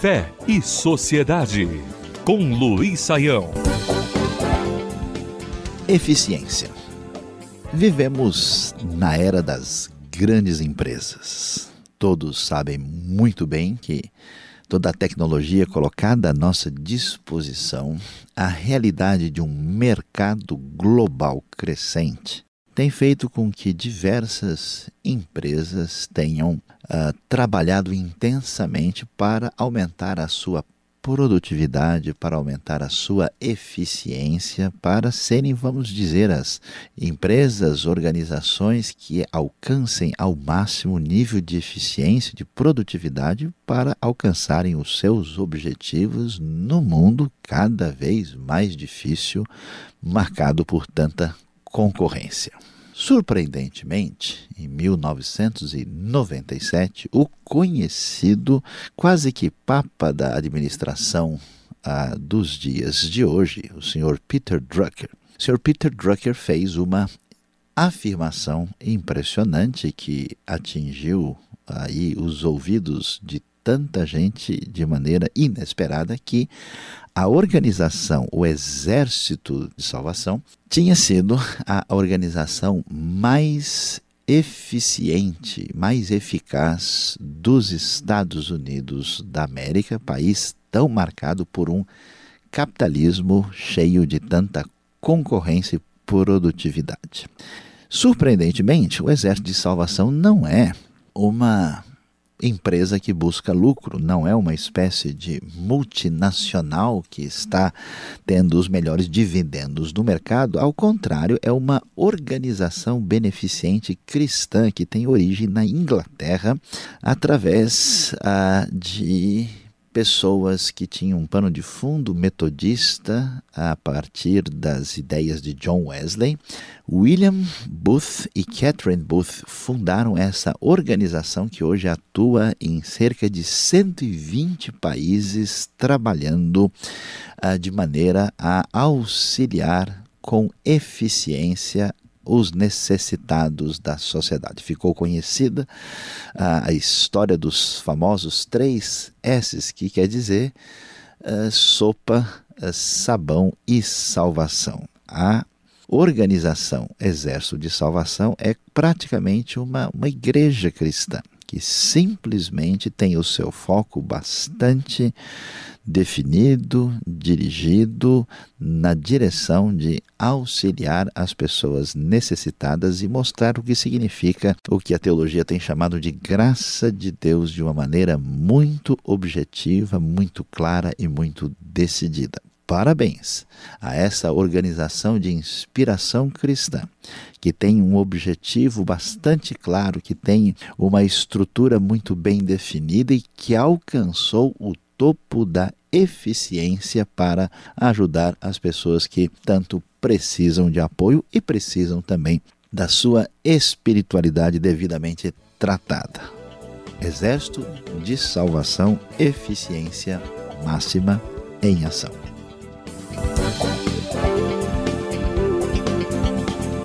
Fé e Sociedade, com Luiz Saião. Eficiência. Vivemos na era das grandes empresas. Todos sabem muito bem que toda a tecnologia colocada à nossa disposição, a realidade de um mercado global crescente, tem feito com que diversas empresas tenham uh, trabalhado intensamente para aumentar a sua produtividade, para aumentar a sua eficiência, para serem, vamos dizer, as empresas, organizações que alcancem ao máximo nível de eficiência, de produtividade, para alcançarem os seus objetivos no mundo cada vez mais difícil, marcado por tanta concorrência. Surpreendentemente, em 1997, o conhecido, quase que papa da administração ah, dos dias de hoje, o senhor Peter Drucker. O senhor Peter Drucker fez uma afirmação impressionante que atingiu aí os ouvidos de tanta gente de maneira inesperada que a organização, o Exército de Salvação, tinha sido a organização mais eficiente, mais eficaz dos Estados Unidos da América, país tão marcado por um capitalismo cheio de tanta concorrência e produtividade. Surpreendentemente, o Exército de Salvação não é uma empresa que busca lucro, não é uma espécie de multinacional que está tendo os melhores dividendos do mercado, ao contrário, é uma organização beneficente cristã que tem origem na Inglaterra através ah, de pessoas que tinham um pano de fundo metodista a partir das ideias de John Wesley. William Booth e Catherine Booth fundaram essa organização que hoje atua em cerca de 120 países, trabalhando uh, de maneira a auxiliar com eficiência os necessitados da sociedade. Ficou conhecida a história dos famosos três S's, que quer dizer uh, sopa, uh, sabão e salvação. A organização Exército de Salvação é praticamente uma, uma igreja cristã que simplesmente tem o seu foco bastante definido, dirigido na direção de auxiliar as pessoas necessitadas e mostrar o que significa o que a teologia tem chamado de graça de Deus de uma maneira muito objetiva, muito clara e muito decidida. Parabéns a essa organização de inspiração cristã, que tem um objetivo bastante claro, que tem uma estrutura muito bem definida e que alcançou o topo da eficiência para ajudar as pessoas que tanto precisam de apoio e precisam também da sua espiritualidade devidamente tratada. Exército de Salvação, eficiência máxima em ação.